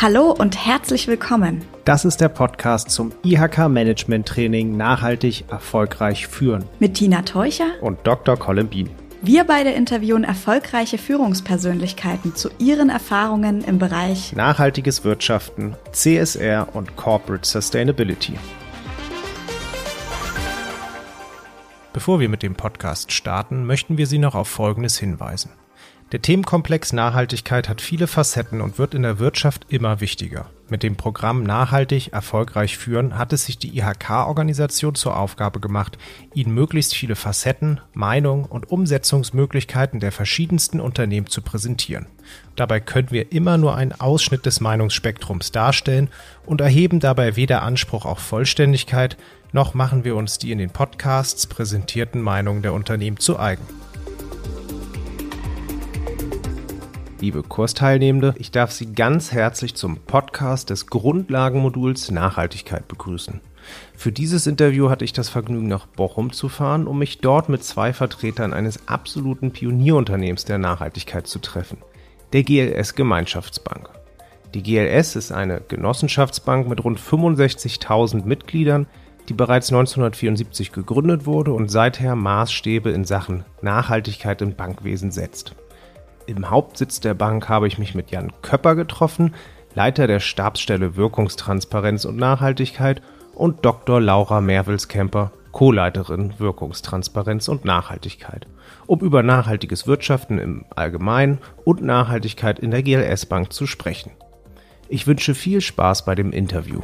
Hallo und herzlich willkommen. Das ist der Podcast zum IHK Management Training Nachhaltig erfolgreich führen. Mit Tina Teucher und Dr. Colin Bean. Wir beide interviewen erfolgreiche Führungspersönlichkeiten zu ihren Erfahrungen im Bereich nachhaltiges Wirtschaften, CSR und Corporate Sustainability. Bevor wir mit dem Podcast starten, möchten wir Sie noch auf Folgendes hinweisen. Der Themenkomplex Nachhaltigkeit hat viele Facetten und wird in der Wirtschaft immer wichtiger. Mit dem Programm Nachhaltig erfolgreich führen hat es sich die IHK-Organisation zur Aufgabe gemacht, Ihnen möglichst viele Facetten, Meinungen und Umsetzungsmöglichkeiten der verschiedensten Unternehmen zu präsentieren. Dabei können wir immer nur einen Ausschnitt des Meinungsspektrums darstellen und erheben dabei weder Anspruch auf Vollständigkeit, noch machen wir uns die in den Podcasts präsentierten Meinungen der Unternehmen zu eigen. liebe Kursteilnehmende, ich darf Sie ganz herzlich zum Podcast des Grundlagenmoduls Nachhaltigkeit begrüßen. Für dieses Interview hatte ich das Vergnügen, nach Bochum zu fahren, um mich dort mit zwei Vertretern eines absoluten Pionierunternehmens der Nachhaltigkeit zu treffen, der GLS Gemeinschaftsbank. Die GLS ist eine Genossenschaftsbank mit rund 65.000 Mitgliedern, die bereits 1974 gegründet wurde und seither Maßstäbe in Sachen Nachhaltigkeit im Bankwesen setzt. Im Hauptsitz der Bank habe ich mich mit Jan Köpper getroffen, Leiter der Stabsstelle Wirkungstransparenz und Nachhaltigkeit, und Dr. Laura Merwels-Kemper, Co-Leiterin Wirkungstransparenz und Nachhaltigkeit, um über nachhaltiges Wirtschaften im Allgemeinen und Nachhaltigkeit in der GLS Bank zu sprechen. Ich wünsche viel Spaß bei dem Interview.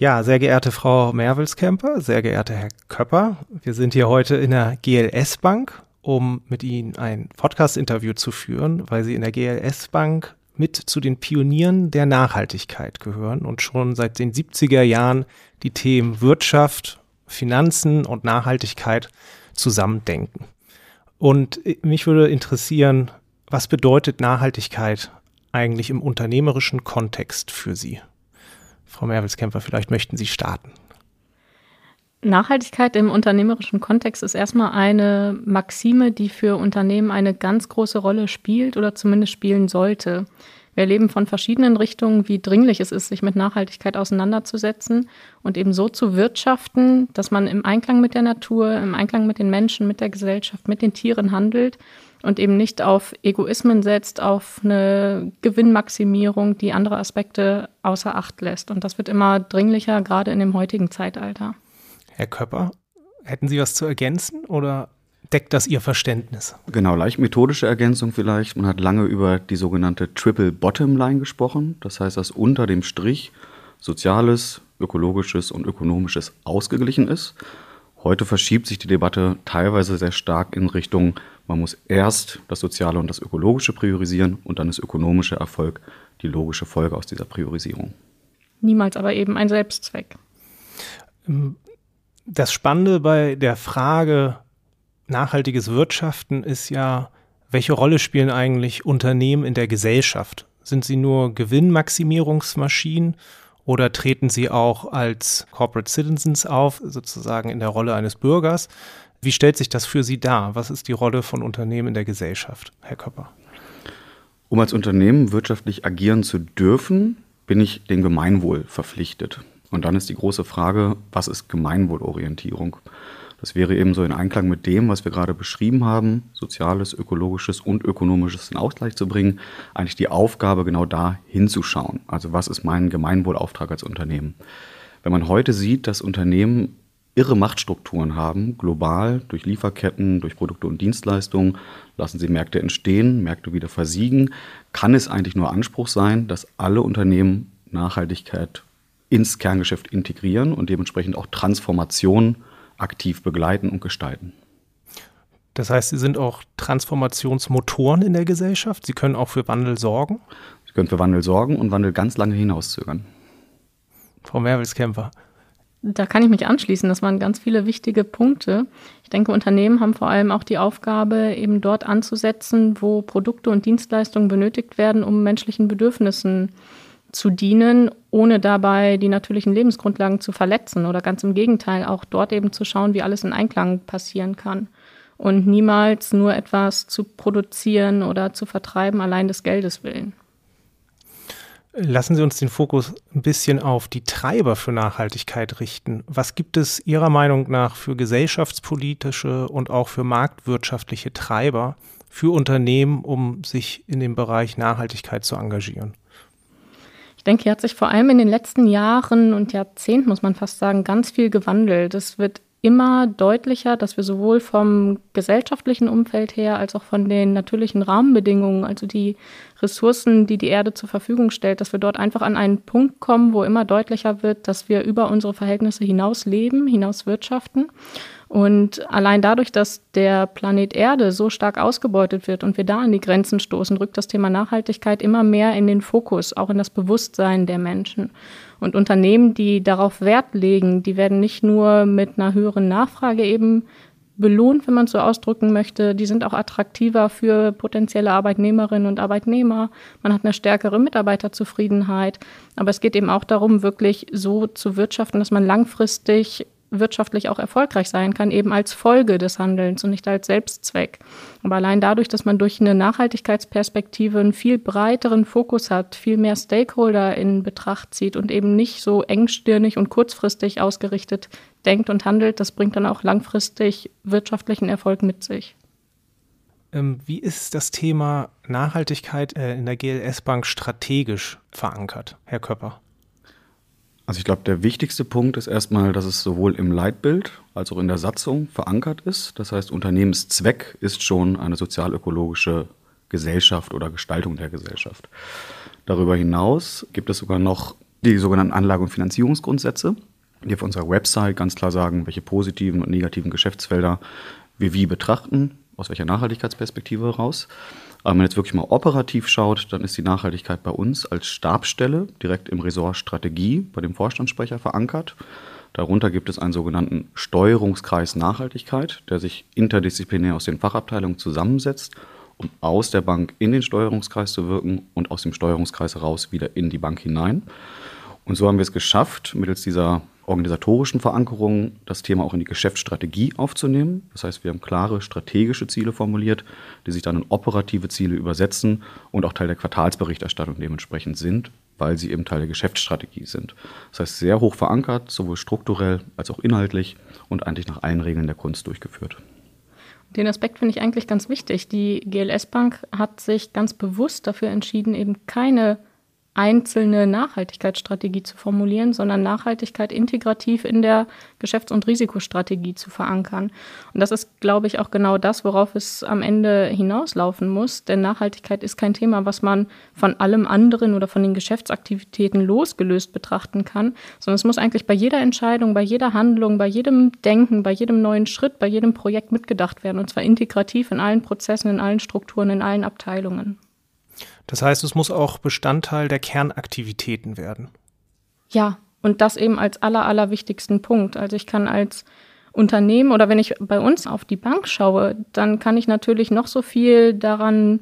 Ja, sehr geehrte Frau Merwelskemper, sehr geehrter Herr Köpper, wir sind hier heute in der GLS Bank, um mit Ihnen ein Podcast-Interview zu führen, weil Sie in der GLS Bank mit zu den Pionieren der Nachhaltigkeit gehören und schon seit den 70er Jahren die Themen Wirtschaft, Finanzen und Nachhaltigkeit zusammendenken. Und mich würde interessieren, was bedeutet Nachhaltigkeit eigentlich im unternehmerischen Kontext für Sie? Frau Merwelskämpfer, vielleicht möchten Sie starten. Nachhaltigkeit im unternehmerischen Kontext ist erstmal eine Maxime, die für Unternehmen eine ganz große Rolle spielt oder zumindest spielen sollte. Wir erleben von verschiedenen Richtungen, wie dringlich es ist, sich mit Nachhaltigkeit auseinanderzusetzen und eben so zu wirtschaften, dass man im Einklang mit der Natur, im Einklang mit den Menschen, mit der Gesellschaft, mit den Tieren handelt und eben nicht auf Egoismen setzt, auf eine Gewinnmaximierung, die andere Aspekte außer Acht lässt. Und das wird immer dringlicher, gerade in dem heutigen Zeitalter. Herr Köpper, hätten Sie was zu ergänzen oder deckt das Ihr Verständnis? Genau, leicht methodische Ergänzung vielleicht. Man hat lange über die sogenannte Triple Bottom Line gesprochen. Das heißt, dass unter dem Strich Soziales, Ökologisches und Ökonomisches ausgeglichen ist. Heute verschiebt sich die Debatte teilweise sehr stark in Richtung, man muss erst das Soziale und das Ökologische priorisieren und dann ist ökonomischer Erfolg die logische Folge aus dieser Priorisierung. Niemals aber eben ein Selbstzweck. Das Spannende bei der Frage nachhaltiges Wirtschaften ist ja, welche Rolle spielen eigentlich Unternehmen in der Gesellschaft? Sind sie nur Gewinnmaximierungsmaschinen oder treten Sie auch als Corporate Citizens auf, sozusagen in der Rolle eines Bürgers? Wie stellt sich das für Sie dar? Was ist die Rolle von Unternehmen in der Gesellschaft, Herr Köpper? Um als Unternehmen wirtschaftlich agieren zu dürfen, bin ich dem Gemeinwohl verpflichtet. Und dann ist die große Frage, was ist Gemeinwohlorientierung? Das wäre eben so in Einklang mit dem, was wir gerade beschrieben haben, soziales, ökologisches und ökonomisches in Ausgleich zu bringen, eigentlich die Aufgabe, genau da hinzuschauen. Also was ist mein Gemeinwohlauftrag als Unternehmen? Wenn man heute sieht, dass Unternehmen irre Machtstrukturen haben, global, durch Lieferketten, durch Produkte und Dienstleistungen, lassen sie Märkte entstehen, Märkte wieder versiegen, kann es eigentlich nur Anspruch sein, dass alle Unternehmen Nachhaltigkeit ins Kerngeschäft integrieren und dementsprechend auch Transformation aktiv begleiten und gestalten. Das heißt, Sie sind auch Transformationsmotoren in der Gesellschaft. Sie können auch für Wandel sorgen. Sie können für Wandel sorgen und Wandel ganz lange hinauszögern. Frau Merwelskämpfer. Da kann ich mich anschließen. Das waren ganz viele wichtige Punkte. Ich denke, Unternehmen haben vor allem auch die Aufgabe, eben dort anzusetzen, wo Produkte und Dienstleistungen benötigt werden, um menschlichen Bedürfnissen zu dienen, ohne dabei die natürlichen Lebensgrundlagen zu verletzen oder ganz im Gegenteil auch dort eben zu schauen, wie alles in Einklang passieren kann und niemals nur etwas zu produzieren oder zu vertreiben allein des Geldes willen. Lassen Sie uns den Fokus ein bisschen auf die Treiber für Nachhaltigkeit richten. Was gibt es Ihrer Meinung nach für gesellschaftspolitische und auch für marktwirtschaftliche Treiber für Unternehmen, um sich in dem Bereich Nachhaltigkeit zu engagieren? Ich denke, hier hat sich vor allem in den letzten Jahren und Jahrzehnten, muss man fast sagen, ganz viel gewandelt. Es wird immer deutlicher, dass wir sowohl vom gesellschaftlichen Umfeld her als auch von den natürlichen Rahmenbedingungen, also die Ressourcen, die die Erde zur Verfügung stellt, dass wir dort einfach an einen Punkt kommen, wo immer deutlicher wird, dass wir über unsere Verhältnisse hinaus leben, hinaus wirtschaften. Und allein dadurch, dass der Planet Erde so stark ausgebeutet wird und wir da an die Grenzen stoßen, rückt das Thema Nachhaltigkeit immer mehr in den Fokus, auch in das Bewusstsein der Menschen. Und Unternehmen, die darauf Wert legen, die werden nicht nur mit einer höheren Nachfrage eben belohnt, wenn man so ausdrücken möchte. Die sind auch attraktiver für potenzielle Arbeitnehmerinnen und Arbeitnehmer. Man hat eine stärkere Mitarbeiterzufriedenheit. Aber es geht eben auch darum, wirklich so zu wirtschaften, dass man langfristig wirtschaftlich auch erfolgreich sein kann, eben als Folge des Handelns und nicht als Selbstzweck. Aber allein dadurch, dass man durch eine Nachhaltigkeitsperspektive einen viel breiteren Fokus hat, viel mehr Stakeholder in Betracht zieht und eben nicht so engstirnig und kurzfristig ausgerichtet denkt und handelt, das bringt dann auch langfristig wirtschaftlichen Erfolg mit sich. Ähm, wie ist das Thema Nachhaltigkeit äh, in der GLS Bank strategisch verankert, Herr Köpper? Also ich glaube, der wichtigste Punkt ist erstmal, dass es sowohl im Leitbild als auch in der Satzung verankert ist. Das heißt, Unternehmenszweck ist schon eine sozialökologische Gesellschaft oder Gestaltung der Gesellschaft. Darüber hinaus gibt es sogar noch die sogenannten Anlage- und Finanzierungsgrundsätze, die auf unserer Website ganz klar sagen, welche positiven und negativen Geschäftsfelder wir wie betrachten, aus welcher Nachhaltigkeitsperspektive heraus. Aber wenn man jetzt wirklich mal operativ schaut, dann ist die Nachhaltigkeit bei uns als Stabsstelle direkt im Ressort Strategie bei dem Vorstandssprecher verankert. Darunter gibt es einen sogenannten Steuerungskreis Nachhaltigkeit, der sich interdisziplinär aus den Fachabteilungen zusammensetzt, um aus der Bank in den Steuerungskreis zu wirken und aus dem Steuerungskreis heraus wieder in die Bank hinein. Und so haben wir es geschafft, mittels dieser organisatorischen Verankerung das Thema auch in die Geschäftsstrategie aufzunehmen. Das heißt, wir haben klare strategische Ziele formuliert, die sich dann in operative Ziele übersetzen und auch Teil der Quartalsberichterstattung dementsprechend sind, weil sie eben Teil der Geschäftsstrategie sind. Das heißt, sehr hoch verankert, sowohl strukturell als auch inhaltlich und eigentlich nach allen Regeln der Kunst durchgeführt. Den Aspekt finde ich eigentlich ganz wichtig. Die GLS Bank hat sich ganz bewusst dafür entschieden, eben keine einzelne Nachhaltigkeitsstrategie zu formulieren, sondern Nachhaltigkeit integrativ in der Geschäfts- und Risikostrategie zu verankern. Und das ist, glaube ich, auch genau das, worauf es am Ende hinauslaufen muss. Denn Nachhaltigkeit ist kein Thema, was man von allem anderen oder von den Geschäftsaktivitäten losgelöst betrachten kann, sondern es muss eigentlich bei jeder Entscheidung, bei jeder Handlung, bei jedem Denken, bei jedem neuen Schritt, bei jedem Projekt mitgedacht werden. Und zwar integrativ in allen Prozessen, in allen Strukturen, in allen Abteilungen. Das heißt, es muss auch Bestandteil der Kernaktivitäten werden. Ja, und das eben als aller, allerwichtigsten Punkt. Also ich kann als Unternehmen oder wenn ich bei uns auf die Bank schaue, dann kann ich natürlich noch so viel daran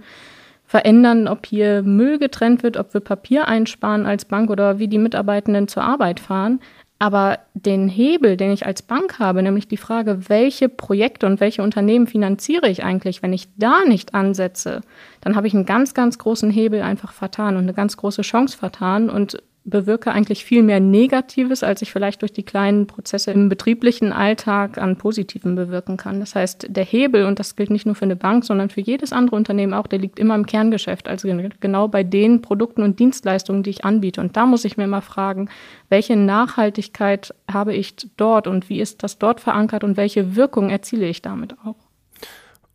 verändern, ob hier Müll getrennt wird, ob wir Papier einsparen als Bank oder wie die Mitarbeitenden zur Arbeit fahren. Aber den Hebel, den ich als Bank habe, nämlich die Frage, welche Projekte und welche Unternehmen finanziere ich eigentlich, wenn ich da nicht ansetze, dann habe ich einen ganz, ganz großen Hebel einfach vertan und eine ganz große Chance vertan. Und bewirke eigentlich viel mehr Negatives, als ich vielleicht durch die kleinen Prozesse im betrieblichen Alltag an Positiven bewirken kann. Das heißt, der Hebel, und das gilt nicht nur für eine Bank, sondern für jedes andere Unternehmen auch, der liegt immer im Kerngeschäft, also genau bei den Produkten und Dienstleistungen, die ich anbiete. Und da muss ich mir mal fragen, welche Nachhaltigkeit habe ich dort und wie ist das dort verankert und welche Wirkung erziele ich damit auch?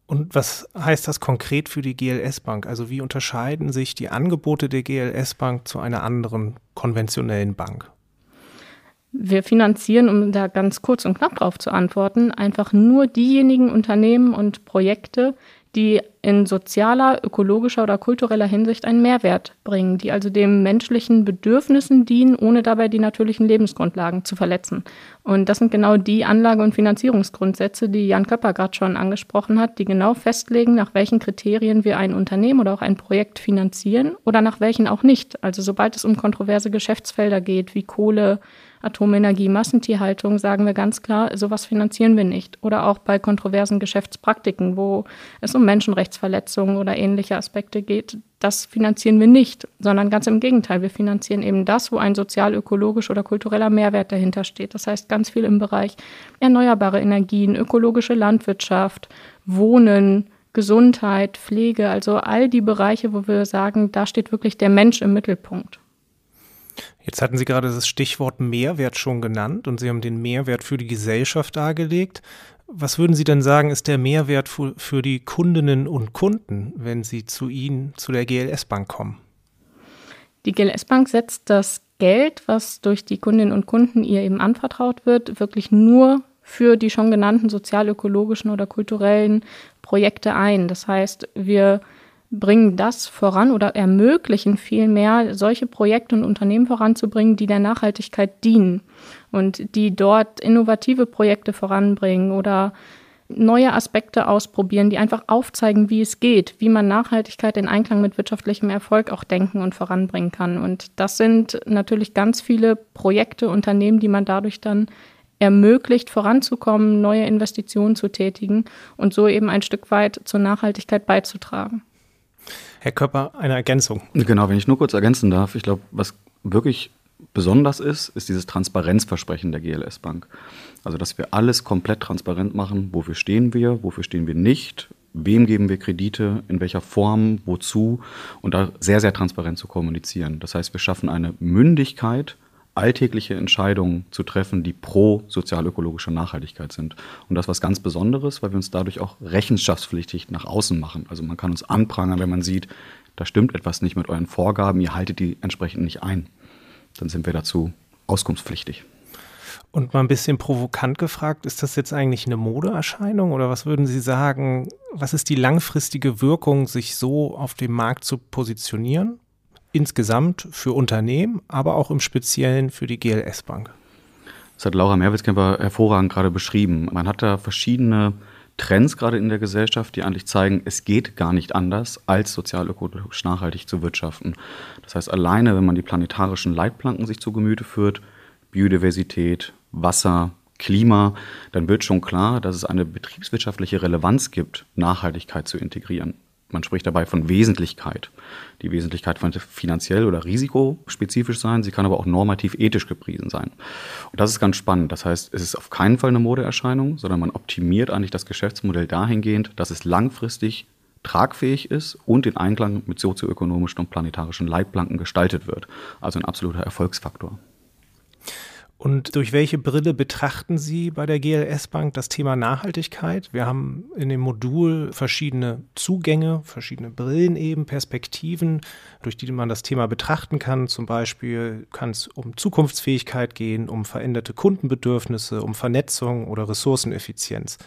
Und was heißt das konkret für die GLS Bank? Also wie unterscheiden sich die Angebote der GLS Bank zu einer anderen konventionellen Bank? Wir finanzieren, um da ganz kurz und knapp drauf zu antworten, einfach nur diejenigen Unternehmen und Projekte, die in sozialer, ökologischer oder kultureller Hinsicht einen Mehrwert bringen, die also dem menschlichen Bedürfnissen dienen, ohne dabei die natürlichen Lebensgrundlagen zu verletzen. Und das sind genau die Anlage- und Finanzierungsgrundsätze, die Jan Köpper gerade schon angesprochen hat, die genau festlegen, nach welchen Kriterien wir ein Unternehmen oder auch ein Projekt finanzieren oder nach welchen auch nicht. Also sobald es um kontroverse Geschäftsfelder geht, wie Kohle, Atomenergie, Massentierhaltung sagen wir ganz klar, sowas finanzieren wir nicht. Oder auch bei kontroversen Geschäftspraktiken, wo es um Menschenrechtsverletzungen oder ähnliche Aspekte geht, das finanzieren wir nicht, sondern ganz im Gegenteil, wir finanzieren eben das, wo ein sozial, ökologisch oder kultureller Mehrwert dahinter steht. Das heißt ganz viel im Bereich erneuerbare Energien, ökologische Landwirtschaft, Wohnen, Gesundheit, Pflege, also all die Bereiche, wo wir sagen, da steht wirklich der Mensch im Mittelpunkt. Jetzt hatten Sie gerade das Stichwort Mehrwert schon genannt und Sie haben den Mehrwert für die Gesellschaft dargelegt. Was würden Sie denn sagen, ist der Mehrwert für, die Kundinnen und Kunden, wenn sie zu Ihnen, zu der GLS Bank kommen? Die GLS Bank setzt das Geld, was durch die Kundinnen und Kunden ihr eben anvertraut wird, wirklich nur für die schon genannten sozial-ökologischen oder kulturellen Projekte ein. Das heißt, wir bringen das voran oder ermöglichen vielmehr, solche Projekte und Unternehmen voranzubringen, die der Nachhaltigkeit dienen und die dort innovative Projekte voranbringen oder neue Aspekte ausprobieren, die einfach aufzeigen, wie es geht, wie man Nachhaltigkeit in Einklang mit wirtschaftlichem Erfolg auch denken und voranbringen kann. Und das sind natürlich ganz viele Projekte, Unternehmen, die man dadurch dann ermöglicht, voranzukommen, neue Investitionen zu tätigen und so eben ein Stück weit zur Nachhaltigkeit beizutragen. Herr Köpper, eine Ergänzung. Genau, wenn ich nur kurz ergänzen darf, ich glaube, was wirklich besonders ist, ist dieses Transparenzversprechen der GLS Bank. Also, dass wir alles komplett transparent machen, wofür stehen wir, wofür stehen wir nicht, wem geben wir Kredite, in welcher Form, wozu und da sehr, sehr transparent zu kommunizieren. Das heißt, wir schaffen eine Mündigkeit alltägliche Entscheidungen zu treffen, die pro sozialökologische Nachhaltigkeit sind. Und das was ganz Besonderes, weil wir uns dadurch auch rechenschaftspflichtig nach außen machen. Also man kann uns anprangern, wenn man sieht, da stimmt etwas nicht mit euren Vorgaben, ihr haltet die entsprechend nicht ein. Dann sind wir dazu auskunftspflichtig. Und mal ein bisschen provokant gefragt, ist das jetzt eigentlich eine Modeerscheinung oder was würden Sie sagen, was ist die langfristige Wirkung, sich so auf dem Markt zu positionieren? Insgesamt für Unternehmen, aber auch im Speziellen für die GLS Bank? Das hat Laura Merwitzkemper hervorragend gerade beschrieben. Man hat da verschiedene Trends gerade in der Gesellschaft, die eigentlich zeigen, es geht gar nicht anders, als sozial-ökologisch nachhaltig zu wirtschaften. Das heißt, alleine, wenn man die planetarischen Leitplanken sich zu Gemüte führt, Biodiversität, Wasser, Klima, dann wird schon klar, dass es eine betriebswirtschaftliche Relevanz gibt, Nachhaltigkeit zu integrieren. Man spricht dabei von Wesentlichkeit. Die Wesentlichkeit kann finanziell oder risikospezifisch sein, sie kann aber auch normativ ethisch gepriesen sein. Und das ist ganz spannend. Das heißt, es ist auf keinen Fall eine Modeerscheinung, sondern man optimiert eigentlich das Geschäftsmodell dahingehend, dass es langfristig tragfähig ist und in Einklang mit sozioökonomischen und planetarischen Leitplanken gestaltet wird. Also ein absoluter Erfolgsfaktor. Und durch welche Brille betrachten Sie bei der GLS Bank das Thema Nachhaltigkeit? Wir haben in dem Modul verschiedene Zugänge, verschiedene Brillen eben, Perspektiven, durch die man das Thema betrachten kann. Zum Beispiel kann es um Zukunftsfähigkeit gehen, um veränderte Kundenbedürfnisse, um Vernetzung oder Ressourceneffizienz.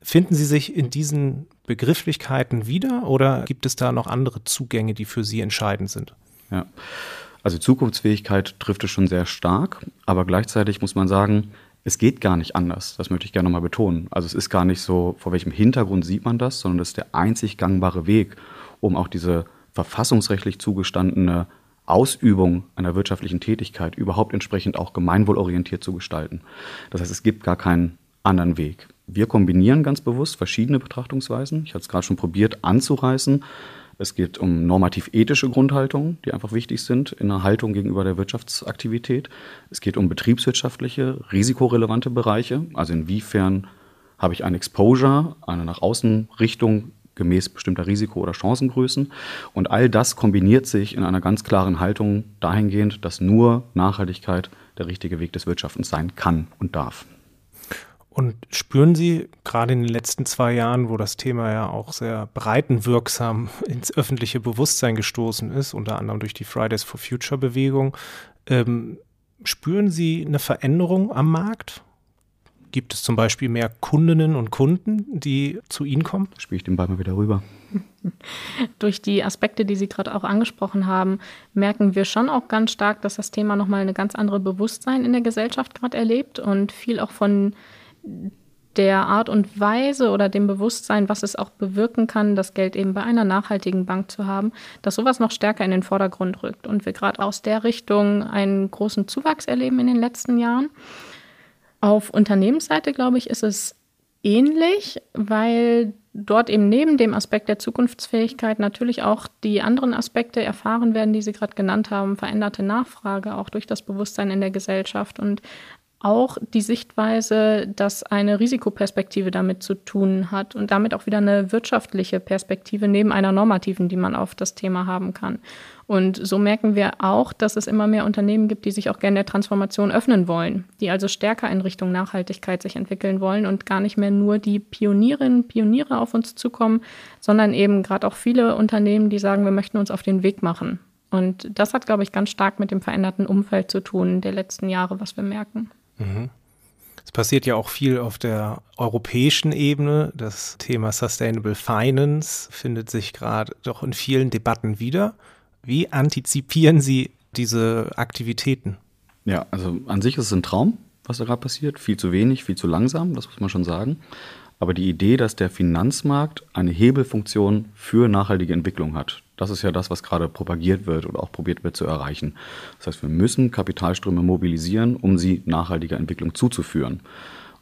Finden Sie sich in diesen Begrifflichkeiten wieder oder gibt es da noch andere Zugänge, die für Sie entscheidend sind? Ja. Also Zukunftsfähigkeit trifft es schon sehr stark, aber gleichzeitig muss man sagen, es geht gar nicht anders. Das möchte ich gerne nochmal betonen. Also es ist gar nicht so, vor welchem Hintergrund sieht man das, sondern das ist der einzig gangbare Weg, um auch diese verfassungsrechtlich zugestandene Ausübung einer wirtschaftlichen Tätigkeit überhaupt entsprechend auch gemeinwohlorientiert zu gestalten. Das heißt, es gibt gar keinen anderen Weg. Wir kombinieren ganz bewusst verschiedene Betrachtungsweisen. Ich hatte es gerade schon probiert anzureißen. Es geht um normativ-ethische Grundhaltungen, die einfach wichtig sind in der Haltung gegenüber der Wirtschaftsaktivität. Es geht um betriebswirtschaftliche, risikorelevante Bereiche, also inwiefern habe ich ein Exposure, eine nach außen Richtung gemäß bestimmter Risiko- oder Chancengrößen. Und all das kombiniert sich in einer ganz klaren Haltung dahingehend, dass nur Nachhaltigkeit der richtige Weg des Wirtschaftens sein kann und darf. Und spüren Sie gerade in den letzten zwei Jahren, wo das Thema ja auch sehr breitenwirksam ins öffentliche Bewusstsein gestoßen ist, unter anderem durch die Fridays for Future Bewegung, ähm, spüren Sie eine Veränderung am Markt? Gibt es zum Beispiel mehr Kundinnen und Kunden, die zu Ihnen kommen? Spiele ich den Ball mal wieder rüber. Durch die Aspekte, die Sie gerade auch angesprochen haben, merken wir schon auch ganz stark, dass das Thema nochmal eine ganz andere Bewusstsein in der Gesellschaft gerade erlebt und viel auch von der Art und Weise oder dem Bewusstsein, was es auch bewirken kann, das Geld eben bei einer nachhaltigen Bank zu haben, dass sowas noch stärker in den Vordergrund rückt und wir gerade aus der Richtung einen großen Zuwachs erleben in den letzten Jahren. Auf Unternehmensseite, glaube ich, ist es ähnlich, weil dort eben neben dem Aspekt der Zukunftsfähigkeit natürlich auch die anderen Aspekte erfahren werden, die Sie gerade genannt haben, veränderte Nachfrage auch durch das Bewusstsein in der Gesellschaft und auch die Sichtweise, dass eine Risikoperspektive damit zu tun hat und damit auch wieder eine wirtschaftliche Perspektive neben einer normativen, die man auf das Thema haben kann. Und so merken wir auch, dass es immer mehr Unternehmen gibt, die sich auch gerne der Transformation öffnen wollen, die also stärker in Richtung Nachhaltigkeit sich entwickeln wollen und gar nicht mehr nur die Pionierinnen, Pioniere auf uns zukommen, sondern eben gerade auch viele Unternehmen, die sagen, wir möchten uns auf den Weg machen. Und das hat, glaube ich, ganz stark mit dem veränderten Umfeld zu tun der letzten Jahre, was wir merken. Mhm. Es passiert ja auch viel auf der europäischen Ebene. Das Thema Sustainable Finance findet sich gerade doch in vielen Debatten wieder. Wie antizipieren Sie diese Aktivitäten? Ja, also an sich ist es ein Traum, was da gerade passiert. Viel zu wenig, viel zu langsam, das muss man schon sagen. Aber die Idee, dass der Finanzmarkt eine Hebelfunktion für nachhaltige Entwicklung hat, das ist ja das, was gerade propagiert wird oder auch probiert wird zu erreichen. Das heißt, wir müssen Kapitalströme mobilisieren, um sie nachhaltiger Entwicklung zuzuführen.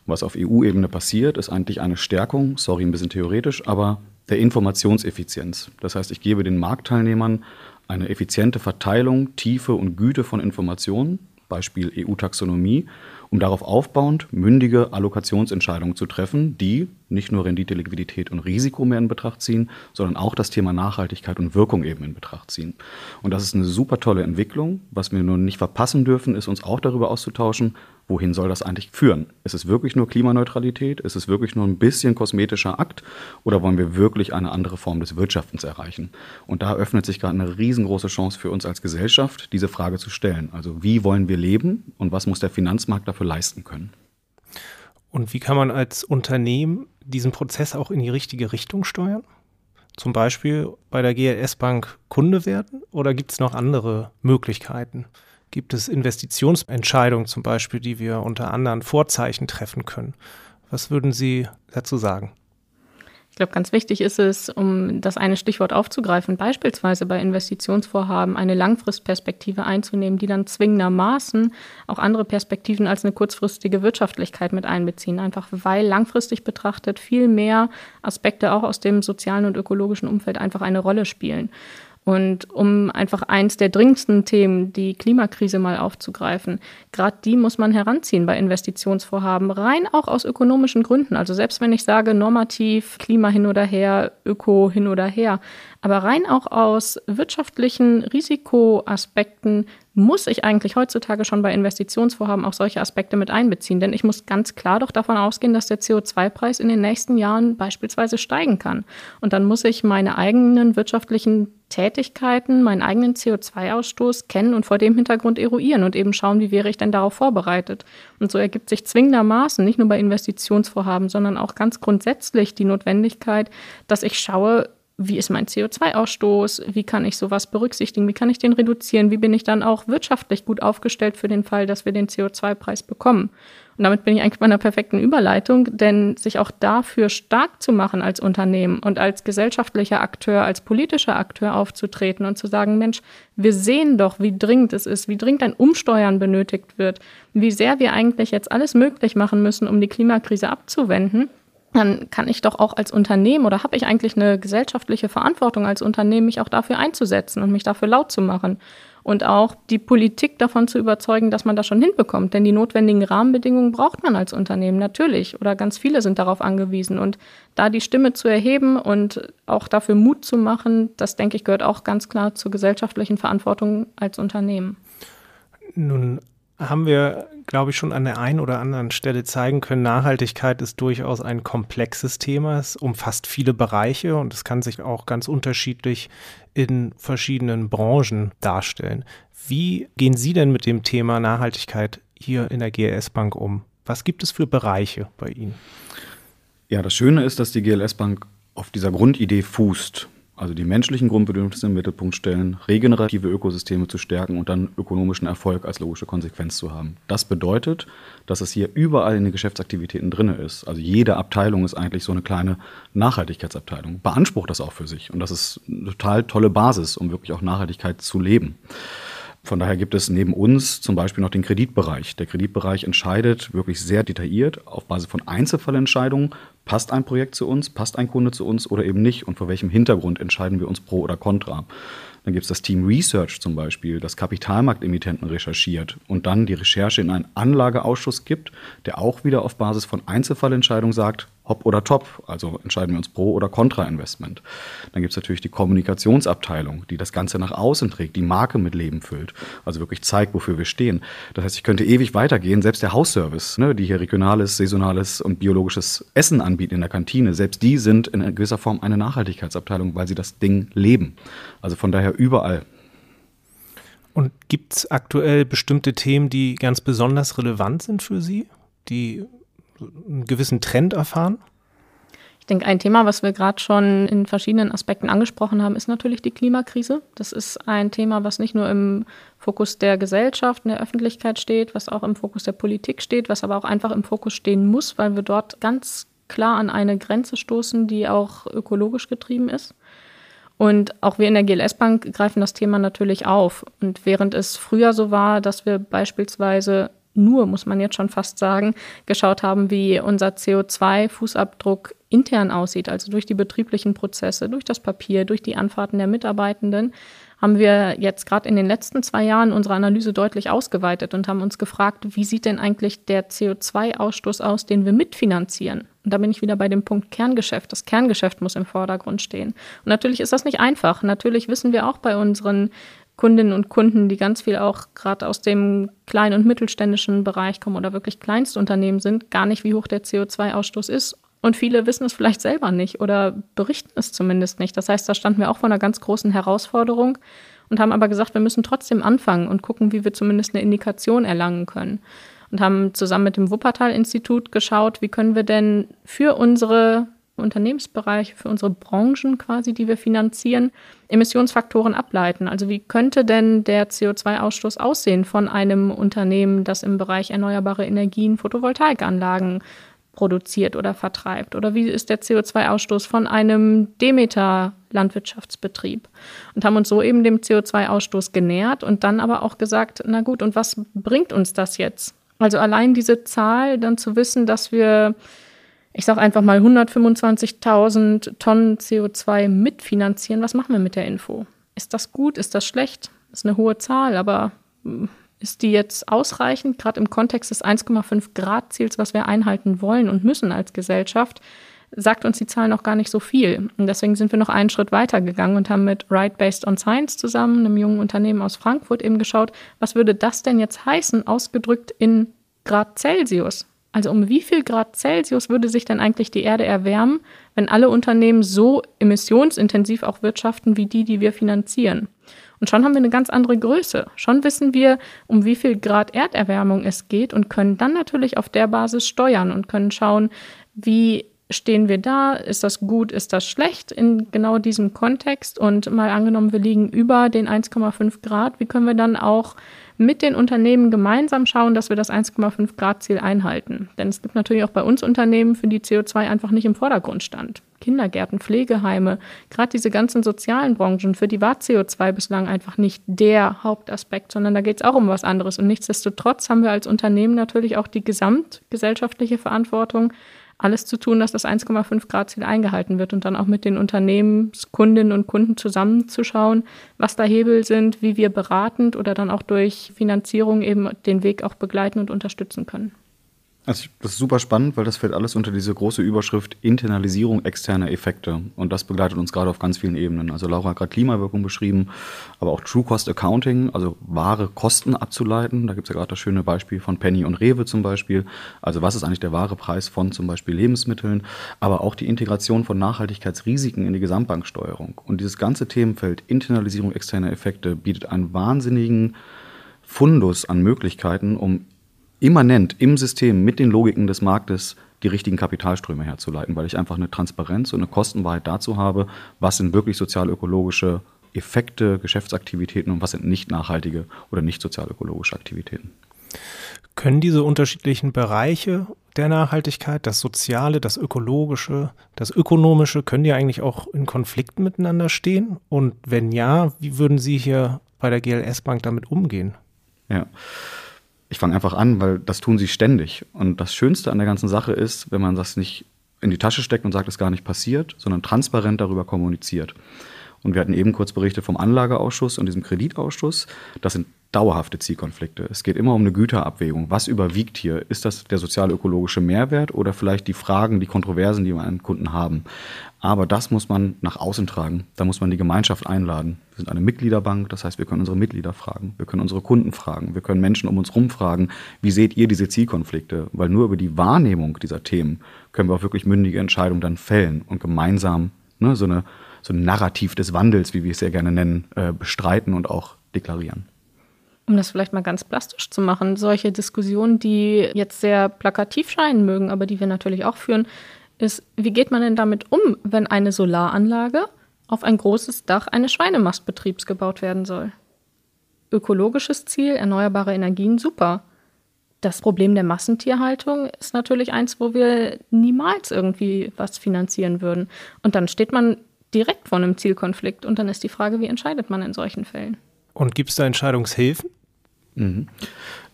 was auf EU-Ebene passiert, ist eigentlich eine Stärkung, sorry, ein bisschen theoretisch, aber der Informationseffizienz. Das heißt, ich gebe den Marktteilnehmern eine effiziente Verteilung, Tiefe und Güte von Informationen, Beispiel EU-Taxonomie, um darauf aufbauend mündige Allokationsentscheidungen zu treffen, die nicht nur Rendite, Liquidität und Risiko mehr in Betracht ziehen, sondern auch das Thema Nachhaltigkeit und Wirkung eben in Betracht ziehen. Und das ist eine super tolle Entwicklung. Was wir nur nicht verpassen dürfen, ist uns auch darüber auszutauschen, wohin soll das eigentlich führen? Ist es wirklich nur Klimaneutralität? Ist es wirklich nur ein bisschen kosmetischer Akt? Oder wollen wir wirklich eine andere Form des Wirtschaftens erreichen? Und da öffnet sich gerade eine riesengroße Chance für uns als Gesellschaft, diese Frage zu stellen. Also wie wollen wir leben und was muss der Finanzmarkt dafür leisten können? Und wie kann man als Unternehmen diesen Prozess auch in die richtige Richtung steuern? Zum Beispiel bei der GLS Bank Kunde werden oder gibt es noch andere Möglichkeiten? gibt es Investitionsentscheidungen zum Beispiel, die wir unter anderen Vorzeichen treffen können. Was würden Sie dazu sagen? Ich glaube, ganz wichtig ist es, um das eine Stichwort aufzugreifen, beispielsweise bei Investitionsvorhaben eine Langfristperspektive einzunehmen, die dann zwingendermaßen auch andere Perspektiven als eine kurzfristige Wirtschaftlichkeit mit einbeziehen. Einfach weil langfristig betrachtet viel mehr Aspekte auch aus dem sozialen und ökologischen Umfeld einfach eine Rolle spielen. Und um einfach eins der dringendsten Themen, die Klimakrise mal aufzugreifen, gerade die muss man heranziehen bei Investitionsvorhaben, rein auch aus ökonomischen Gründen. Also selbst wenn ich sage, normativ, Klima hin oder her, Öko hin oder her, aber rein auch aus wirtschaftlichen Risikoaspekten muss ich eigentlich heutzutage schon bei Investitionsvorhaben auch solche Aspekte mit einbeziehen. Denn ich muss ganz klar doch davon ausgehen, dass der CO2-Preis in den nächsten Jahren beispielsweise steigen kann. Und dann muss ich meine eigenen wirtschaftlichen Tätigkeiten, meinen eigenen CO2-Ausstoß kennen und vor dem Hintergrund eruieren und eben schauen, wie wäre ich denn darauf vorbereitet. Und so ergibt sich zwingendermaßen nicht nur bei Investitionsvorhaben, sondern auch ganz grundsätzlich die Notwendigkeit, dass ich schaue, wie ist mein CO2-Ausstoß, wie kann ich sowas berücksichtigen, wie kann ich den reduzieren, wie bin ich dann auch wirtschaftlich gut aufgestellt für den Fall, dass wir den CO2-Preis bekommen. Und damit bin ich eigentlich bei einer perfekten Überleitung, denn sich auch dafür stark zu machen als Unternehmen und als gesellschaftlicher Akteur, als politischer Akteur aufzutreten und zu sagen, Mensch, wir sehen doch, wie dringend es ist, wie dringend ein Umsteuern benötigt wird, wie sehr wir eigentlich jetzt alles möglich machen müssen, um die Klimakrise abzuwenden dann kann ich doch auch als Unternehmen oder habe ich eigentlich eine gesellschaftliche Verantwortung als Unternehmen, mich auch dafür einzusetzen und mich dafür laut zu machen. Und auch die Politik davon zu überzeugen, dass man das schon hinbekommt. Denn die notwendigen Rahmenbedingungen braucht man als Unternehmen natürlich. Oder ganz viele sind darauf angewiesen. Und da die Stimme zu erheben und auch dafür Mut zu machen, das denke ich, gehört auch ganz klar zur gesellschaftlichen Verantwortung als Unternehmen. Nun haben wir, glaube ich, schon an der einen oder anderen Stelle zeigen können, Nachhaltigkeit ist durchaus ein komplexes Thema. Es umfasst viele Bereiche und es kann sich auch ganz unterschiedlich in verschiedenen Branchen darstellen. Wie gehen Sie denn mit dem Thema Nachhaltigkeit hier in der GLS Bank um? Was gibt es für Bereiche bei Ihnen? Ja, das Schöne ist, dass die GLS Bank auf dieser Grundidee fußt. Also die menschlichen Grundbedürfnisse im Mittelpunkt stellen, regenerative Ökosysteme zu stärken und dann ökonomischen Erfolg als logische Konsequenz zu haben. Das bedeutet, dass es hier überall in den Geschäftsaktivitäten drin ist. Also jede Abteilung ist eigentlich so eine kleine Nachhaltigkeitsabteilung, beansprucht das auch für sich. Und das ist eine total tolle Basis, um wirklich auch Nachhaltigkeit zu leben. Von daher gibt es neben uns zum Beispiel noch den Kreditbereich. Der Kreditbereich entscheidet wirklich sehr detailliert auf Basis von Einzelfallentscheidungen, passt ein Projekt zu uns, passt ein Kunde zu uns oder eben nicht und vor welchem Hintergrund entscheiden wir uns pro oder contra. Dann gibt es das Team Research zum Beispiel, das Kapitalmarktemittenten recherchiert und dann die Recherche in einen Anlageausschuss gibt, der auch wieder auf Basis von Einzelfallentscheidungen sagt, hopp oder top, also entscheiden wir uns pro oder contra Investment. Dann gibt es natürlich die Kommunikationsabteilung, die das Ganze nach außen trägt, die Marke mit Leben füllt, also wirklich zeigt, wofür wir stehen. Das heißt, ich könnte ewig weitergehen, selbst der Hausservice, ne, die hier regionales, saisonales und biologisches Essen anbieten in der Kantine, selbst die sind in gewisser Form eine Nachhaltigkeitsabteilung, weil sie das Ding leben. Also von daher überall. Und gibt es aktuell bestimmte Themen, die ganz besonders relevant sind für Sie, die einen gewissen Trend erfahren? Ich denke, ein Thema, was wir gerade schon in verschiedenen Aspekten angesprochen haben, ist natürlich die Klimakrise. Das ist ein Thema, was nicht nur im Fokus der Gesellschaft, in der Öffentlichkeit steht, was auch im Fokus der Politik steht, was aber auch einfach im Fokus stehen muss, weil wir dort ganz klar an eine Grenze stoßen, die auch ökologisch getrieben ist. Und auch wir in der GLS Bank greifen das Thema natürlich auf. Und während es früher so war, dass wir beispielsweise nur, muss man jetzt schon fast sagen, geschaut haben, wie unser CO2-Fußabdruck intern aussieht, also durch die betrieblichen Prozesse, durch das Papier, durch die Anfahrten der Mitarbeitenden, haben wir jetzt gerade in den letzten zwei Jahren unsere Analyse deutlich ausgeweitet und haben uns gefragt, wie sieht denn eigentlich der CO2-Ausstoß aus, den wir mitfinanzieren? Und da bin ich wieder bei dem Punkt Kerngeschäft. Das Kerngeschäft muss im Vordergrund stehen. Und natürlich ist das nicht einfach. Natürlich wissen wir auch bei unseren Kundinnen und Kunden, die ganz viel auch gerade aus dem kleinen und mittelständischen Bereich kommen oder wirklich Kleinstunternehmen sind, gar nicht, wie hoch der CO2-Ausstoß ist. Und viele wissen es vielleicht selber nicht oder berichten es zumindest nicht. Das heißt, da standen wir auch vor einer ganz großen Herausforderung und haben aber gesagt, wir müssen trotzdem anfangen und gucken, wie wir zumindest eine Indikation erlangen können. Und haben zusammen mit dem Wuppertal-Institut geschaut, wie können wir denn für unsere Unternehmensbereiche, für unsere Branchen quasi, die wir finanzieren, Emissionsfaktoren ableiten. Also wie könnte denn der CO2-Ausstoß aussehen von einem Unternehmen, das im Bereich erneuerbare Energien Photovoltaikanlagen produziert oder vertreibt? Oder wie ist der CO2-Ausstoß von einem Demeter-Landwirtschaftsbetrieb? Und haben uns so eben dem CO2-Ausstoß genähert und dann aber auch gesagt, na gut, und was bringt uns das jetzt? Also allein diese Zahl, dann zu wissen, dass wir ich sage einfach mal 125.000 Tonnen CO2 mitfinanzieren. Was machen wir mit der Info? Ist das gut? Ist das schlecht? Ist eine hohe Zahl, aber hm, ist die jetzt ausreichend, gerade im Kontext des 1,5 Grad Ziels, was wir einhalten wollen und müssen als Gesellschaft? Sagt uns die Zahl noch gar nicht so viel. Und deswegen sind wir noch einen Schritt weiter gegangen und haben mit Right Based on Science zusammen, einem jungen Unternehmen aus Frankfurt, eben geschaut, was würde das denn jetzt heißen, ausgedrückt in Grad Celsius? Also um wie viel Grad Celsius würde sich denn eigentlich die Erde erwärmen, wenn alle Unternehmen so emissionsintensiv auch wirtschaften wie die, die wir finanzieren? Und schon haben wir eine ganz andere Größe. Schon wissen wir, um wie viel Grad Erderwärmung es geht und können dann natürlich auf der Basis steuern und können schauen, wie stehen wir da? Ist das gut? Ist das schlecht in genau diesem Kontext? Und mal angenommen, wir liegen über den 1,5 Grad, wie können wir dann auch mit den Unternehmen gemeinsam schauen, dass wir das 1,5 Grad Ziel einhalten. Denn es gibt natürlich auch bei uns Unternehmen, für die CO2 einfach nicht im Vordergrund stand. Kindergärten, Pflegeheime, gerade diese ganzen sozialen Branchen, für die war CO2 bislang einfach nicht der Hauptaspekt, sondern da geht es auch um was anderes. Und nichtsdestotrotz haben wir als Unternehmen natürlich auch die gesamtgesellschaftliche Verantwortung, alles zu tun, dass das 1,5 Grad Ziel eingehalten wird und dann auch mit den Unternehmenskundinnen und Kunden zusammenzuschauen, was da Hebel sind, wie wir beratend oder dann auch durch Finanzierung eben den Weg auch begleiten und unterstützen können. Also das ist super spannend, weil das fällt alles unter diese große Überschrift Internalisierung externer Effekte. Und das begleitet uns gerade auf ganz vielen Ebenen. Also Laura hat gerade Klimawirkung beschrieben, aber auch True Cost Accounting, also wahre Kosten abzuleiten. Da gibt es ja gerade das schöne Beispiel von Penny und Rewe zum Beispiel. Also was ist eigentlich der wahre Preis von zum Beispiel Lebensmitteln, aber auch die Integration von Nachhaltigkeitsrisiken in die Gesamtbanksteuerung. Und dieses ganze Themenfeld Internalisierung externer Effekte bietet einen wahnsinnigen Fundus an Möglichkeiten, um immanent im System mit den Logiken des Marktes die richtigen Kapitalströme herzuleiten, weil ich einfach eine Transparenz und eine Kostenwahrheit dazu habe, was sind wirklich sozial-ökologische Effekte, Geschäftsaktivitäten und was sind nicht nachhaltige oder nicht sozial-ökologische Aktivitäten. Können diese unterschiedlichen Bereiche der Nachhaltigkeit, das Soziale, das Ökologische, das Ökonomische, können die eigentlich auch in Konflikten miteinander stehen? Und wenn ja, wie würden Sie hier bei der GLS Bank damit umgehen? Ja. Ich fange einfach an, weil das tun sie ständig. Und das Schönste an der ganzen Sache ist, wenn man das nicht in die Tasche steckt und sagt, es gar nicht passiert, sondern transparent darüber kommuniziert. Und wir hatten eben kurz Berichte vom Anlageausschuss und diesem Kreditausschuss. Das sind dauerhafte Zielkonflikte. Es geht immer um eine Güterabwägung. Was überwiegt hier? Ist das der sozial-ökologische Mehrwert oder vielleicht die Fragen, die Kontroversen, die wir an Kunden haben? Aber das muss man nach außen tragen. Da muss man die Gemeinschaft einladen. Wir sind eine Mitgliederbank, das heißt, wir können unsere Mitglieder fragen, wir können unsere Kunden fragen, wir können Menschen um uns herum fragen, wie seht ihr diese Zielkonflikte? Weil nur über die Wahrnehmung dieser Themen können wir auch wirklich mündige Entscheidungen dann fällen und gemeinsam ne, so, eine, so ein Narrativ des Wandels, wie wir es sehr gerne nennen, äh, bestreiten und auch deklarieren um das vielleicht mal ganz plastisch zu machen, solche Diskussionen, die jetzt sehr plakativ scheinen mögen, aber die wir natürlich auch führen, ist, wie geht man denn damit um, wenn eine Solaranlage auf ein großes Dach eines Schweinemastbetriebs gebaut werden soll? Ökologisches Ziel, erneuerbare Energien, super. Das Problem der Massentierhaltung ist natürlich eins, wo wir niemals irgendwie was finanzieren würden. Und dann steht man direkt vor einem Zielkonflikt und dann ist die Frage, wie entscheidet man in solchen Fällen? Und gibt es da Entscheidungshilfen? Mhm.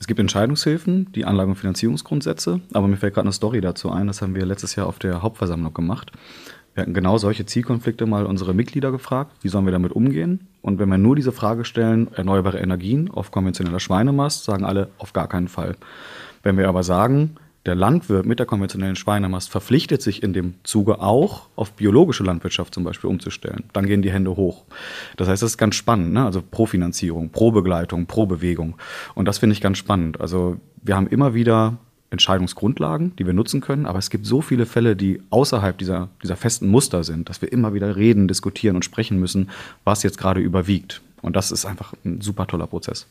Es gibt Entscheidungshilfen, die Anlagen- und Finanzierungsgrundsätze, aber mir fällt gerade eine Story dazu ein, das haben wir letztes Jahr auf der Hauptversammlung gemacht. Wir hatten genau solche Zielkonflikte mal unsere Mitglieder gefragt, wie sollen wir damit umgehen? Und wenn wir nur diese Frage stellen, erneuerbare Energien auf konventioneller Schweinemast, sagen alle auf gar keinen Fall. Wenn wir aber sagen, der Landwirt mit der konventionellen Schweinemast verpflichtet sich in dem Zuge auch auf biologische Landwirtschaft zum Beispiel umzustellen. Dann gehen die Hände hoch. Das heißt, das ist ganz spannend, ne? also Profinanzierung, Probegleitung, Probewegung. Und das finde ich ganz spannend. Also wir haben immer wieder Entscheidungsgrundlagen, die wir nutzen können, aber es gibt so viele Fälle, die außerhalb dieser, dieser festen Muster sind, dass wir immer wieder reden, diskutieren und sprechen müssen, was jetzt gerade überwiegt. Und das ist einfach ein super toller Prozess.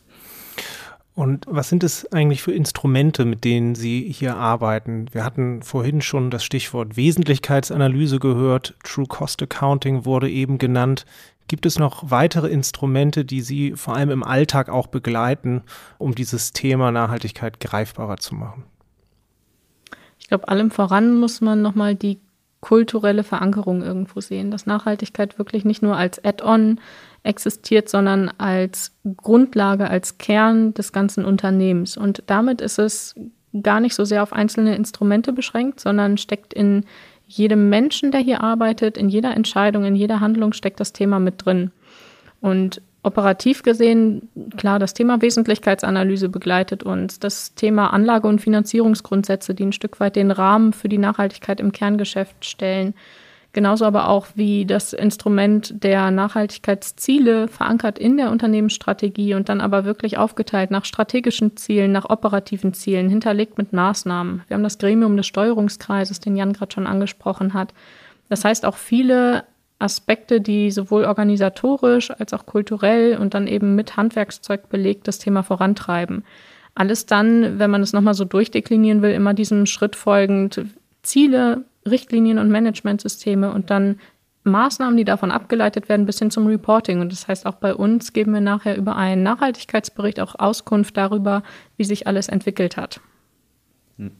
Und was sind es eigentlich für Instrumente, mit denen Sie hier arbeiten? Wir hatten vorhin schon das Stichwort Wesentlichkeitsanalyse gehört. True Cost Accounting wurde eben genannt. Gibt es noch weitere Instrumente, die Sie vor allem im Alltag auch begleiten, um dieses Thema Nachhaltigkeit greifbarer zu machen? Ich glaube, allem voran muss man nochmal die kulturelle Verankerung irgendwo sehen, dass Nachhaltigkeit wirklich nicht nur als Add-on existiert, sondern als Grundlage, als Kern des ganzen Unternehmens. Und damit ist es gar nicht so sehr auf einzelne Instrumente beschränkt, sondern steckt in jedem Menschen, der hier arbeitet, in jeder Entscheidung, in jeder Handlung steckt das Thema mit drin. Und operativ gesehen, klar, das Thema Wesentlichkeitsanalyse begleitet uns, das Thema Anlage- und Finanzierungsgrundsätze, die ein Stück weit den Rahmen für die Nachhaltigkeit im Kerngeschäft stellen. Genauso aber auch wie das Instrument der Nachhaltigkeitsziele verankert in der Unternehmensstrategie und dann aber wirklich aufgeteilt nach strategischen Zielen, nach operativen Zielen, hinterlegt mit Maßnahmen. Wir haben das Gremium des Steuerungskreises, den Jan gerade schon angesprochen hat. Das heißt auch viele Aspekte, die sowohl organisatorisch als auch kulturell und dann eben mit Handwerkszeug belegt das Thema vorantreiben. Alles dann, wenn man es nochmal so durchdeklinieren will, immer diesem Schritt folgend Ziele, Richtlinien und Managementsysteme und dann Maßnahmen, die davon abgeleitet werden, bis hin zum Reporting. Und das heißt, auch bei uns geben wir nachher über einen Nachhaltigkeitsbericht auch Auskunft darüber, wie sich alles entwickelt hat. Hm.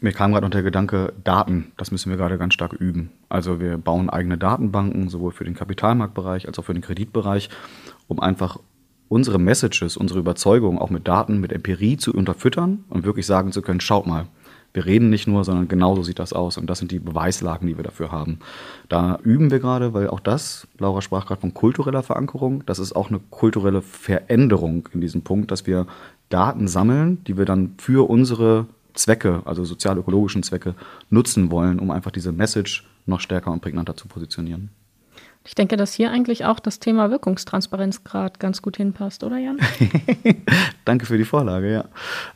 Mir kam gerade noch der Gedanke, Daten, das müssen wir gerade ganz stark üben. Also wir bauen eigene Datenbanken, sowohl für den Kapitalmarktbereich als auch für den Kreditbereich, um einfach unsere Messages, unsere Überzeugungen auch mit Daten, mit Empirie zu unterfüttern und wirklich sagen zu können, schaut mal, wir reden nicht nur, sondern genauso sieht das aus. Und das sind die Beweislagen, die wir dafür haben. Da üben wir gerade, weil auch das, Laura sprach gerade von kultureller Verankerung, das ist auch eine kulturelle Veränderung in diesem Punkt, dass wir Daten sammeln, die wir dann für unsere Zwecke, also sozial-ökologischen Zwecke, nutzen wollen, um einfach diese Message noch stärker und prägnanter zu positionieren. Ich denke, dass hier eigentlich auch das Thema Wirkungstransparenzgrad ganz gut hinpasst, oder Jan? Danke für die Vorlage, ja.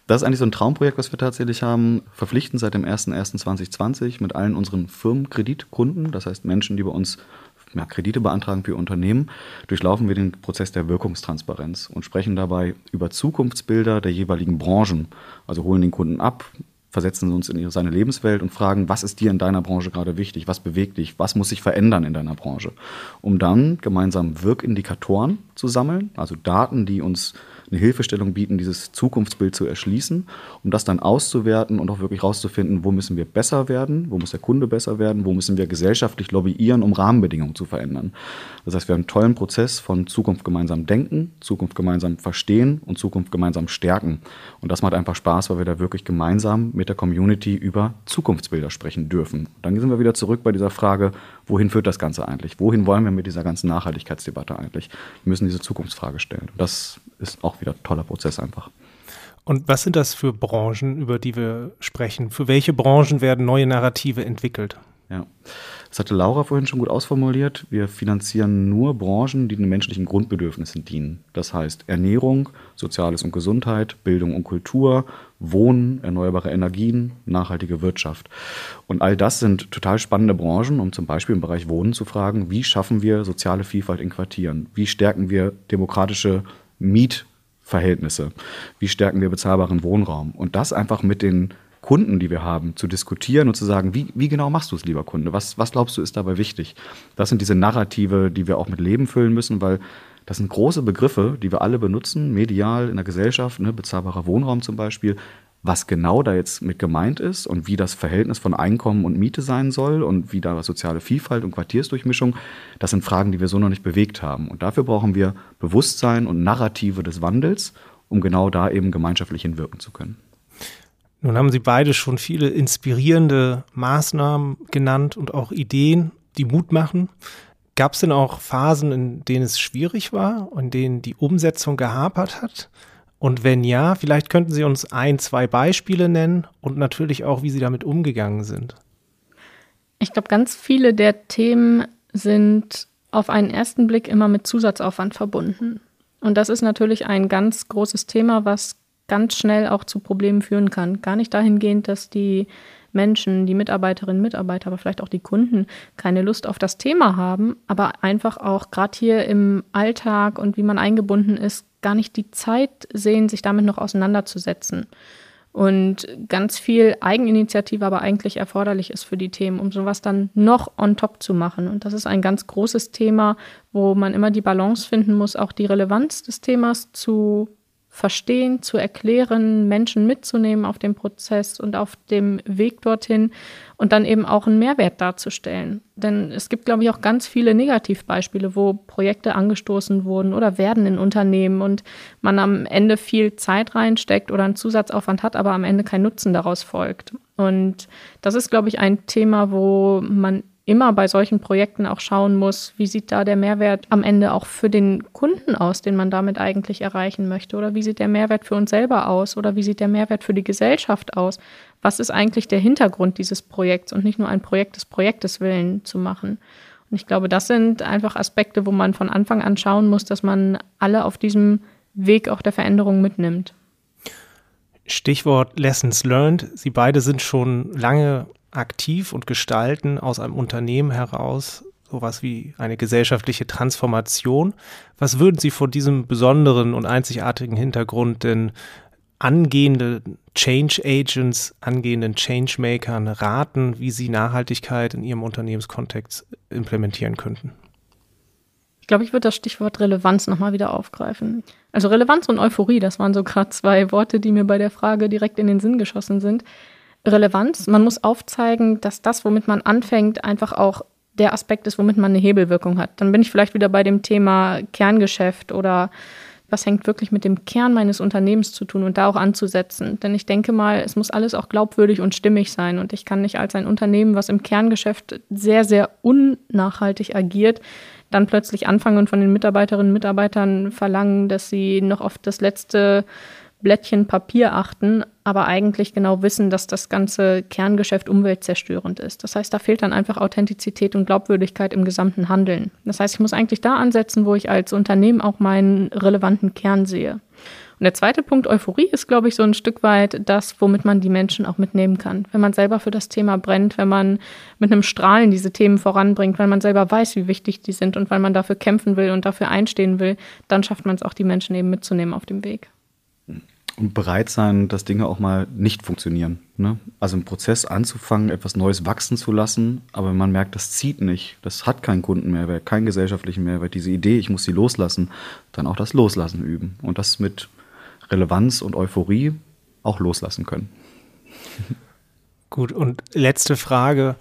Das ist eigentlich so ein Traumprojekt, was wir tatsächlich haben. Verpflichtend seit dem 01.01.2020 mit allen unseren Firmenkreditkunden, das heißt Menschen, die bei uns ja, Kredite beantragen für Unternehmen, durchlaufen wir den Prozess der Wirkungstransparenz und sprechen dabei über Zukunftsbilder der jeweiligen Branchen. Also holen den Kunden ab, versetzen uns in seine Lebenswelt und fragen, was ist dir in deiner Branche gerade wichtig, was bewegt dich, was muss sich verändern in deiner Branche, um dann gemeinsam Wirkindikatoren zu sammeln, also Daten, die uns eine Hilfestellung bieten, dieses Zukunftsbild zu erschließen, um das dann auszuwerten und auch wirklich rauszufinden, wo müssen wir besser werden, wo muss der Kunde besser werden, wo müssen wir gesellschaftlich lobbyieren, um Rahmenbedingungen zu verändern. Das heißt, wir haben einen tollen Prozess von Zukunft gemeinsam denken, Zukunft gemeinsam verstehen und Zukunft gemeinsam stärken. Und das macht einfach Spaß, weil wir da wirklich gemeinsam mit der Community über Zukunftsbilder sprechen dürfen. Dann sind wir wieder zurück bei dieser Frage, wohin führt das Ganze eigentlich? Wohin wollen wir mit dieser ganzen Nachhaltigkeitsdebatte eigentlich? Wir müssen diese Zukunftsfrage stellen. Das ist auch wieder ein toller Prozess einfach. Und was sind das für Branchen, über die wir sprechen? Für welche Branchen werden neue Narrative entwickelt? Ja, das hatte Laura vorhin schon gut ausformuliert. Wir finanzieren nur Branchen, die den menschlichen Grundbedürfnissen dienen. Das heißt Ernährung, Soziales und Gesundheit, Bildung und Kultur, Wohnen, erneuerbare Energien, nachhaltige Wirtschaft. Und all das sind total spannende Branchen, um zum Beispiel im Bereich Wohnen zu fragen, wie schaffen wir soziale Vielfalt in Quartieren? Wie stärken wir demokratische Mietverhältnisse? Wie stärken wir bezahlbaren Wohnraum? Und das einfach mit den Kunden, die wir haben, zu diskutieren und zu sagen, wie, wie genau machst du es, lieber Kunde? Was, was glaubst du, ist dabei wichtig? Das sind diese Narrative, die wir auch mit Leben füllen müssen, weil das sind große Begriffe, die wir alle benutzen, medial in der Gesellschaft, ne, bezahlbarer Wohnraum zum Beispiel was genau da jetzt mit gemeint ist und wie das Verhältnis von Einkommen und Miete sein soll und wie da soziale Vielfalt und Quartiersdurchmischung, das sind Fragen, die wir so noch nicht bewegt haben. Und dafür brauchen wir Bewusstsein und Narrative des Wandels, um genau da eben gemeinschaftlich hinwirken zu können. Nun haben Sie beide schon viele inspirierende Maßnahmen genannt und auch Ideen, die Mut machen. Gab es denn auch Phasen, in denen es schwierig war und in denen die Umsetzung gehapert hat? Und wenn ja, vielleicht könnten Sie uns ein, zwei Beispiele nennen und natürlich auch, wie Sie damit umgegangen sind. Ich glaube, ganz viele der Themen sind auf einen ersten Blick immer mit Zusatzaufwand verbunden. Und das ist natürlich ein ganz großes Thema, was ganz schnell auch zu Problemen führen kann. Gar nicht dahingehend, dass die Menschen, die Mitarbeiterinnen, Mitarbeiter, aber vielleicht auch die Kunden keine Lust auf das Thema haben, aber einfach auch gerade hier im Alltag und wie man eingebunden ist, gar nicht die Zeit sehen, sich damit noch auseinanderzusetzen. Und ganz viel Eigeninitiative aber eigentlich erforderlich ist für die Themen, um sowas dann noch on top zu machen. Und das ist ein ganz großes Thema, wo man immer die Balance finden muss, auch die Relevanz des Themas zu verstehen, zu erklären, Menschen mitzunehmen auf dem Prozess und auf dem Weg dorthin und dann eben auch einen Mehrwert darzustellen. Denn es gibt, glaube ich, auch ganz viele Negativbeispiele, wo Projekte angestoßen wurden oder werden in Unternehmen und man am Ende viel Zeit reinsteckt oder einen Zusatzaufwand hat, aber am Ende kein Nutzen daraus folgt. Und das ist, glaube ich, ein Thema, wo man immer bei solchen Projekten auch schauen muss, wie sieht da der Mehrwert am Ende auch für den Kunden aus, den man damit eigentlich erreichen möchte? Oder wie sieht der Mehrwert für uns selber aus? Oder wie sieht der Mehrwert für die Gesellschaft aus? Was ist eigentlich der Hintergrund dieses Projekts und nicht nur ein Projekt des Projektes willen zu machen? Und ich glaube, das sind einfach Aspekte, wo man von Anfang an schauen muss, dass man alle auf diesem Weg auch der Veränderung mitnimmt. Stichwort Lessons Learned. Sie beide sind schon lange aktiv und gestalten aus einem Unternehmen heraus sowas wie eine gesellschaftliche Transformation. Was würden Sie vor diesem besonderen und einzigartigen Hintergrund denn angehende Change Agents, angehenden Changemakern raten, wie sie Nachhaltigkeit in ihrem Unternehmenskontext implementieren könnten? Ich glaube, ich würde das Stichwort Relevanz nochmal wieder aufgreifen. Also Relevanz und Euphorie, das waren so gerade zwei Worte, die mir bei der Frage direkt in den Sinn geschossen sind. Relevanz. Man muss aufzeigen, dass das, womit man anfängt, einfach auch der Aspekt ist, womit man eine Hebelwirkung hat. Dann bin ich vielleicht wieder bei dem Thema Kerngeschäft oder was hängt wirklich mit dem Kern meines Unternehmens zu tun und da auch anzusetzen. Denn ich denke mal, es muss alles auch glaubwürdig und stimmig sein. Und ich kann nicht als ein Unternehmen, was im Kerngeschäft sehr, sehr unnachhaltig agiert, dann plötzlich anfangen und von den Mitarbeiterinnen und Mitarbeitern verlangen, dass sie noch auf das letzte Blättchen Papier achten, aber eigentlich genau wissen, dass das ganze Kerngeschäft umweltzerstörend ist. Das heißt, da fehlt dann einfach Authentizität und Glaubwürdigkeit im gesamten Handeln. Das heißt, ich muss eigentlich da ansetzen, wo ich als Unternehmen auch meinen relevanten Kern sehe. Und der zweite Punkt, Euphorie, ist, glaube ich, so ein Stück weit das, womit man die Menschen auch mitnehmen kann. Wenn man selber für das Thema brennt, wenn man mit einem Strahlen diese Themen voranbringt, weil man selber weiß, wie wichtig die sind und weil man dafür kämpfen will und dafür einstehen will, dann schafft man es auch, die Menschen eben mitzunehmen auf dem Weg. Und bereit sein, dass Dinge auch mal nicht funktionieren. Ne? Also im Prozess anzufangen, etwas Neues wachsen zu lassen, aber man merkt, das zieht nicht, das hat keinen Kundenmehrwert, keinen gesellschaftlichen Mehrwert, diese Idee, ich muss sie loslassen, dann auch das Loslassen üben. Und das mit Relevanz und Euphorie auch loslassen können. Gut, und letzte Frage.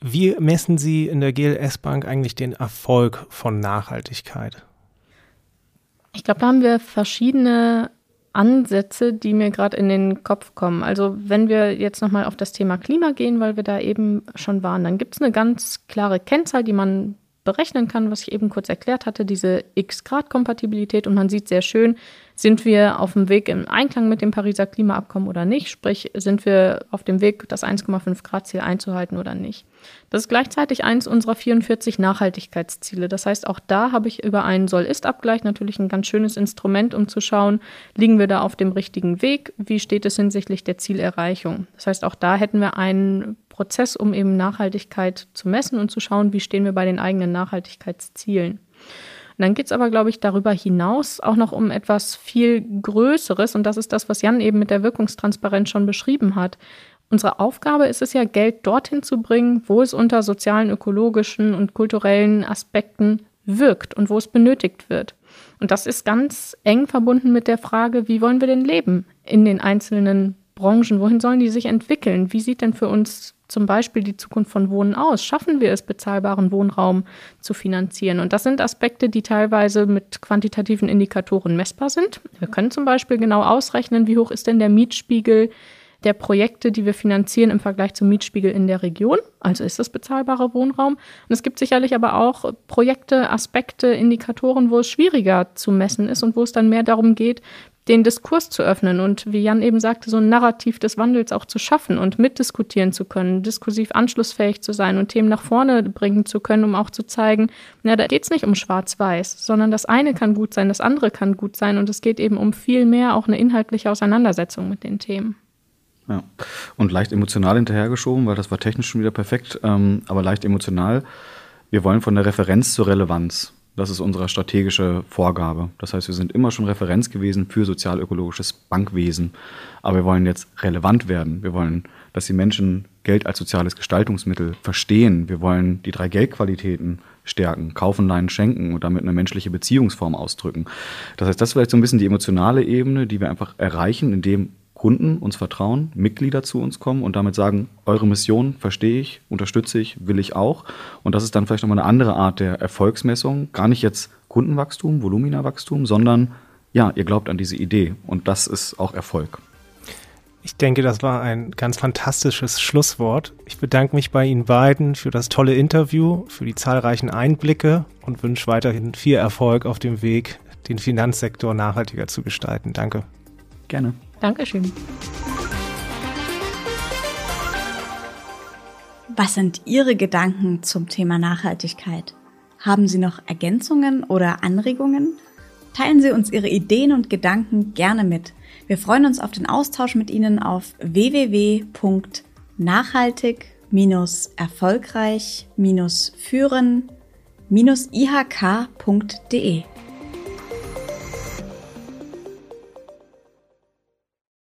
Wie messen Sie in der GLS Bank eigentlich den Erfolg von Nachhaltigkeit? Ich glaube, da haben wir verschiedene Ansätze, die mir gerade in den Kopf kommen. Also wenn wir jetzt nochmal auf das Thema Klima gehen, weil wir da eben schon waren, dann gibt es eine ganz klare Kennzahl, die man berechnen kann, was ich eben kurz erklärt hatte, diese X-Grad-Kompatibilität. Und man sieht sehr schön, sind wir auf dem Weg im Einklang mit dem Pariser Klimaabkommen oder nicht? Sprich, sind wir auf dem Weg, das 1,5 Grad Ziel einzuhalten oder nicht? Das ist gleichzeitig eines unserer 44 Nachhaltigkeitsziele. Das heißt, auch da habe ich über einen Soll-Ist-Abgleich natürlich ein ganz schönes Instrument, um zu schauen, liegen wir da auf dem richtigen Weg? Wie steht es hinsichtlich der Zielerreichung? Das heißt, auch da hätten wir einen Prozess, um eben Nachhaltigkeit zu messen und zu schauen, wie stehen wir bei den eigenen Nachhaltigkeitszielen. Und dann geht es aber, glaube ich, darüber hinaus auch noch um etwas viel Größeres. Und das ist das, was Jan eben mit der Wirkungstransparenz schon beschrieben hat. Unsere Aufgabe ist es ja, Geld dorthin zu bringen, wo es unter sozialen, ökologischen und kulturellen Aspekten wirkt und wo es benötigt wird. Und das ist ganz eng verbunden mit der Frage, wie wollen wir denn leben in den einzelnen Branchen? Wohin sollen die sich entwickeln? Wie sieht denn für uns zum Beispiel die Zukunft von Wohnen aus? Schaffen wir es, bezahlbaren Wohnraum zu finanzieren? Und das sind Aspekte, die teilweise mit quantitativen Indikatoren messbar sind. Wir können zum Beispiel genau ausrechnen, wie hoch ist denn der Mietspiegel der Projekte, die wir finanzieren im Vergleich zum Mietspiegel in der Region. Also ist das bezahlbarer Wohnraum. Und es gibt sicherlich aber auch Projekte, Aspekte, Indikatoren, wo es schwieriger zu messen ist und wo es dann mehr darum geht, den Diskurs zu öffnen und wie Jan eben sagte, so ein Narrativ des Wandels auch zu schaffen und mitdiskutieren zu können, diskursiv anschlussfähig zu sein und Themen nach vorne bringen zu können, um auch zu zeigen, na, da geht es nicht um Schwarz-Weiß, sondern das eine kann gut sein, das andere kann gut sein und es geht eben um viel mehr auch eine inhaltliche Auseinandersetzung mit den Themen. Ja. Und leicht emotional hinterhergeschoben, weil das war technisch schon wieder perfekt, ähm, aber leicht emotional. Wir wollen von der Referenz zur Relevanz. Das ist unsere strategische Vorgabe. Das heißt, wir sind immer schon Referenz gewesen für sozialökologisches Bankwesen. Aber wir wollen jetzt relevant werden. Wir wollen, dass die Menschen Geld als soziales Gestaltungsmittel verstehen. Wir wollen die drei Geldqualitäten stärken, kaufen, leihen, schenken und damit eine menschliche Beziehungsform ausdrücken. Das heißt, das ist vielleicht so ein bisschen die emotionale Ebene, die wir einfach erreichen, indem Kunden uns vertrauen, Mitglieder zu uns kommen und damit sagen, eure Mission verstehe ich, unterstütze ich, will ich auch. Und das ist dann vielleicht nochmal eine andere Art der Erfolgsmessung. Gar nicht jetzt Kundenwachstum, Voluminawachstum, sondern ja, ihr glaubt an diese Idee. Und das ist auch Erfolg. Ich denke, das war ein ganz fantastisches Schlusswort. Ich bedanke mich bei Ihnen beiden für das tolle Interview, für die zahlreichen Einblicke und wünsche weiterhin viel Erfolg auf dem Weg, den Finanzsektor nachhaltiger zu gestalten. Danke. Gerne. Dankeschön. Was sind Ihre Gedanken zum Thema Nachhaltigkeit? Haben Sie noch Ergänzungen oder Anregungen? Teilen Sie uns Ihre Ideen und Gedanken gerne mit. Wir freuen uns auf den Austausch mit Ihnen auf www.nachhaltig-erfolgreich-führen-ihk.de.